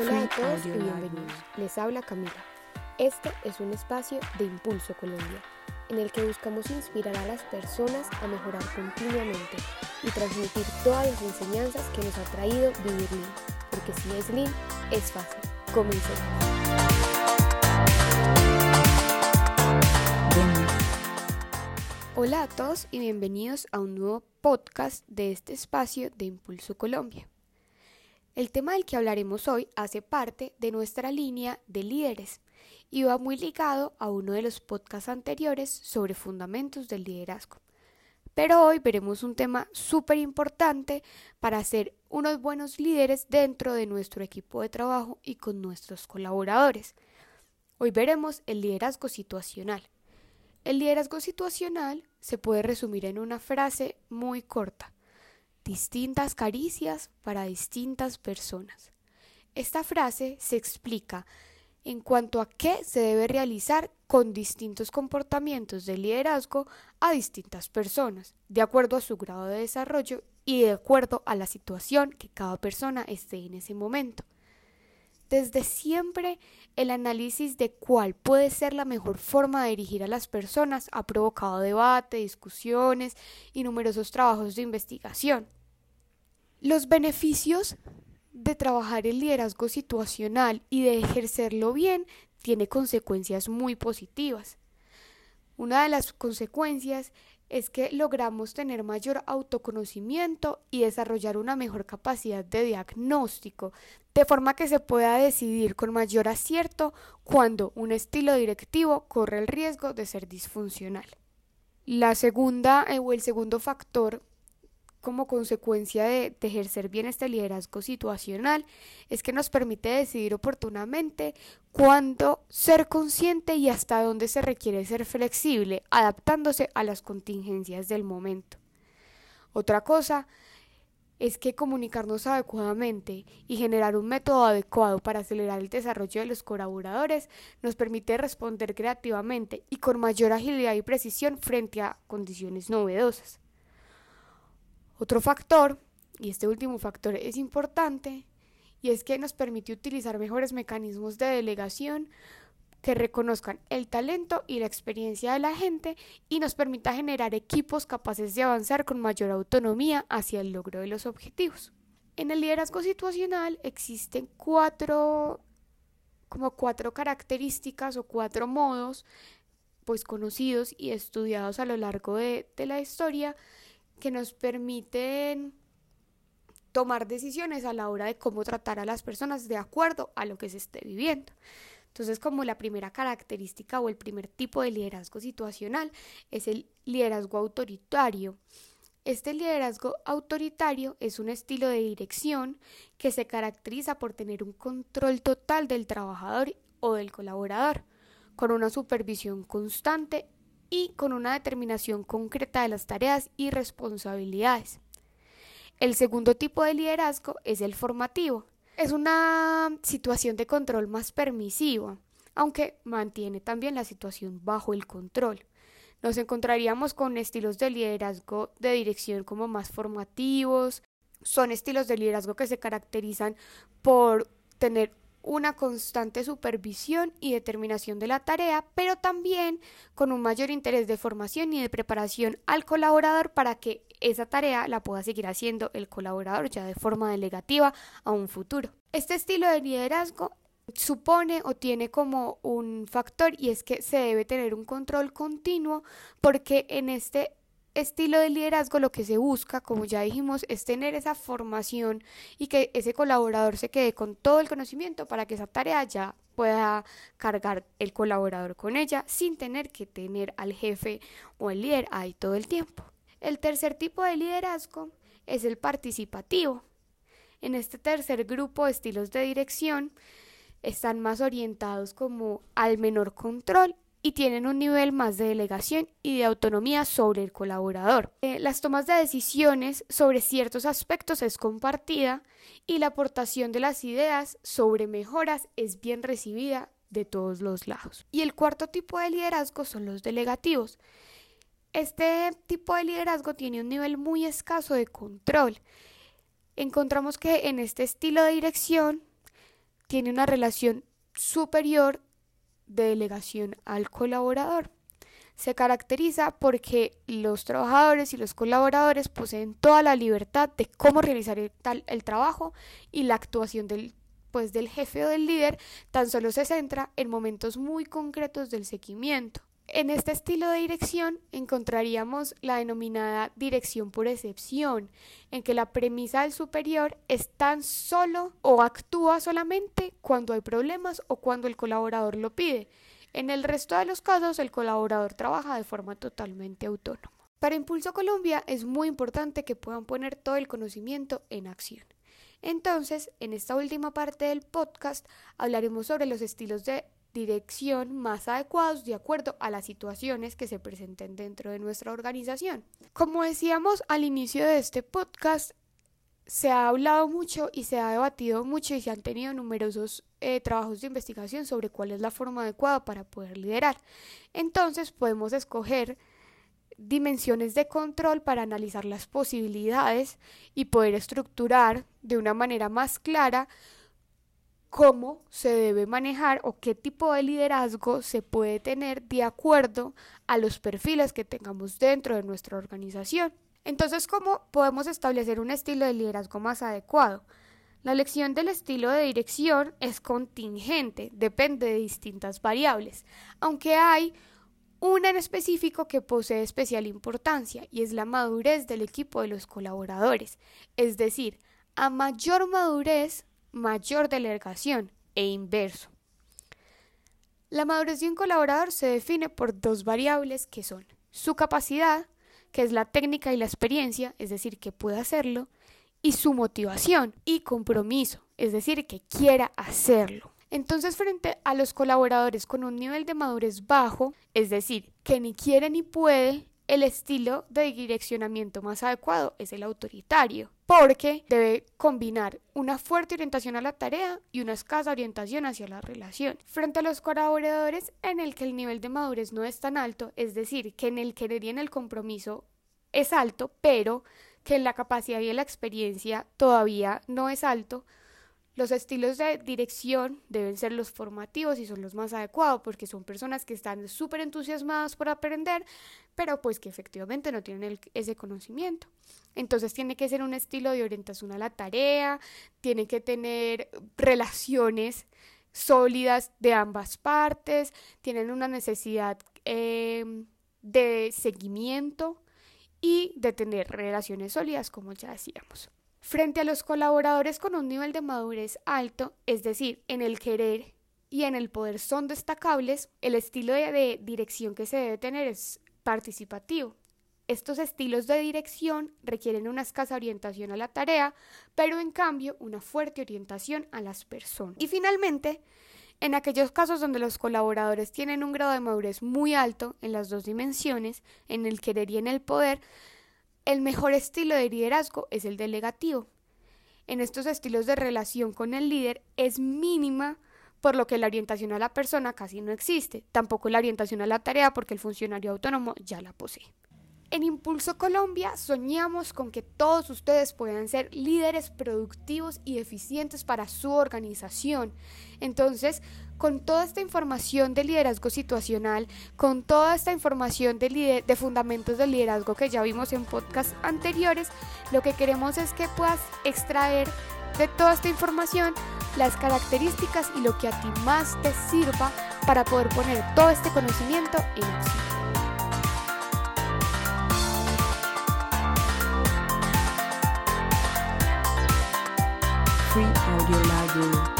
Hola a todos y bienvenidos. Les habla Camila. Este es un espacio de Impulso Colombia, en el que buscamos inspirar a las personas a mejorar continuamente y transmitir todas las enseñanzas que nos ha traído vivir Lean. Porque si es Lean, es fácil. Comencemos. Hola a todos y bienvenidos a un nuevo podcast de este espacio de Impulso Colombia. El tema del que hablaremos hoy hace parte de nuestra línea de líderes y va muy ligado a uno de los podcasts anteriores sobre fundamentos del liderazgo. Pero hoy veremos un tema súper importante para ser unos buenos líderes dentro de nuestro equipo de trabajo y con nuestros colaboradores. Hoy veremos el liderazgo situacional. El liderazgo situacional se puede resumir en una frase muy corta distintas caricias para distintas personas. Esta frase se explica en cuanto a qué se debe realizar con distintos comportamientos de liderazgo a distintas personas, de acuerdo a su grado de desarrollo y de acuerdo a la situación que cada persona esté en ese momento. Desde siempre, el análisis de cuál puede ser la mejor forma de dirigir a las personas ha provocado debate, discusiones y numerosos trabajos de investigación. Los beneficios de trabajar el liderazgo situacional y de ejercerlo bien tiene consecuencias muy positivas. Una de las consecuencias es que logramos tener mayor autoconocimiento y desarrollar una mejor capacidad de diagnóstico, de forma que se pueda decidir con mayor acierto cuando un estilo directivo corre el riesgo de ser disfuncional. La segunda eh, o el segundo factor como consecuencia de, ejercer bien este liderazgo situacional es que nos permite decidir oportunamente cuándo ser consciente y hasta dónde se requiere ser flexible, adaptándose a las contingencias del momento. Otra cosa es que comunicarnos adecuadamente y generar un método adecuado para acelerar el desarrollo de los colaboradores nos permite responder creativamente y con mayor agilidad y precisión frente a condiciones novedosas. Otro factor, y este último factor es importante, y es que nos permite utilizar mejores mecanismos de delegación que reconozcan el talento y la experiencia de la gente y nos permita generar equipos capaces de avanzar con mayor autonomía hacia el logro de los objetivos. En el liderazgo situacional existen cuatro como cuatro características o cuatro modos pues conocidos y estudiados a lo largo de, de la historia que nos permiten tomar decisiones a la hora de cómo tratar a las personas de acuerdo a lo que se esté viviendo. Entonces, como la primera característica o el primer tipo de liderazgo situacional es el liderazgo autoritario. Este liderazgo autoritario es un estilo de dirección que se caracteriza por tener un control total del trabajador o del colaborador, con una supervisión constante y con una determinación concreta de las tareas y responsabilidades. El segundo tipo de liderazgo es el formativo. Es una situación de control más permisiva, aunque mantiene también la situación bajo el control. Nos encontraríamos con estilos de liderazgo de dirección como más formativos. Son estilos de liderazgo que se caracterizan por tener una constante supervisión y determinación de la tarea, pero también con un mayor interés de formación y de preparación al colaborador para que esa tarea la pueda seguir haciendo el colaborador ya de forma delegativa a un futuro. Este estilo de liderazgo supone o tiene como un factor y es que se debe tener un control continuo porque en este estilo de liderazgo lo que se busca, como ya dijimos, es tener esa formación y que ese colaborador se quede con todo el conocimiento para que esa tarea ya pueda cargar el colaborador con ella sin tener que tener al jefe o el líder ahí todo el tiempo. El tercer tipo de liderazgo es el participativo. En este tercer grupo de estilos de dirección están más orientados como al menor control y tienen un nivel más de delegación y de autonomía sobre el colaborador. Eh, las tomas de decisiones sobre ciertos aspectos es compartida y la aportación de las ideas sobre mejoras es bien recibida de todos los lados. Y el cuarto tipo de liderazgo son los delegativos. Este tipo de liderazgo tiene un nivel muy escaso de control. Encontramos que en este estilo de dirección tiene una relación superior de delegación al colaborador. Se caracteriza porque los trabajadores y los colaboradores poseen toda la libertad de cómo realizar el, trabajo y la actuación del, pues, del jefe o del líder tan solo se centra en momentos muy concretos del seguimiento. En este estilo de dirección encontraríamos la denominada dirección por excepción, en que la premisa del superior es tan solo o actúa solamente cuando hay problemas o cuando el colaborador lo pide. En el resto de los casos, el colaborador trabaja de forma totalmente autónoma. Para Impulso Colombia es muy importante que puedan poner todo el conocimiento en acción. Entonces, en esta última parte del podcast hablaremos sobre los estilos de dirección más adecuados de acuerdo a las situaciones que se presenten dentro de nuestra organización. Como decíamos al inicio de este podcast, se ha hablado mucho y se ha debatido mucho y se han tenido numerosos eh, trabajos de investigación sobre cuál es la forma adecuada para poder liderar. Entonces podemos escoger dimensiones de control para analizar las posibilidades y poder estructurar de una manera más clara cómo se debe manejar o qué tipo de liderazgo se puede tener de acuerdo a los perfiles que tengamos dentro de nuestra organización. Entonces, ¿cómo podemos establecer un estilo de liderazgo más adecuado? La elección del estilo de dirección es contingente, depende de distintas variables, aunque hay una en específico que posee especial importancia y es la madurez del equipo de los colaboradores, es decir, a mayor madurez mayor delegación e inverso. La madurez de un colaborador se define por dos variables que son su capacidad, que es la técnica y la experiencia, es decir, que puede hacerlo, y su motivación y compromiso, es decir, que quiera hacerlo. Entonces, frente a los colaboradores con un nivel de madurez bajo, es decir, que ni quiere ni puede, el estilo de direccionamiento más adecuado es el autoritario, porque debe combinar una fuerte orientación a la tarea y una escasa orientación hacia la relación. Frente a los colaboradores en el que el nivel de madurez no es tan alto, es decir, que en el querer y en el compromiso es alto, pero que en la capacidad y en la experiencia todavía no es alto, los estilos de dirección deben ser los formativos y son los más adecuados porque son personas que están súper entusiasmadas por aprender, pero pues que efectivamente no tienen ese conocimiento. Entonces tiene que ser un estilo de orientación a la tarea, tiene que tener relaciones sólidas de ambas partes, tienen una necesidad em, de seguimiento y de tener relaciones sólidas, como ya decíamos. Frente a los colaboradores con un nivel de madurez alto, es decir, en el querer y en el poder son destacables, el estilo de, dirección que se debe tener es participativo. Estos estilos de dirección requieren una escasa orientación a la tarea, pero en cambio una fuerte orientación a las personas. Y finalmente, en aquellos casos donde los colaboradores tienen un grado de madurez muy alto en las dos dimensiones, en el querer y en el poder, el mejor estilo de liderazgo es el delegativo. En estos estilos de relación con el líder es mínima, por lo que la orientación a la persona casi no existe, tampoco la orientación a la tarea porque el funcionario autónomo ya la posee. En Impulso Colombia soñamos con que todos ustedes puedan ser líderes productivos y eficientes para su organización. Entonces, con toda esta información de liderazgo situacional, con toda esta información de, de fundamentos del liderazgo que ya vimos en podcasts anteriores, lo que queremos es que puedas extraer de toda esta información las características y lo que a ti más te sirva para poder poner todo este conocimiento en acción. Free Audio.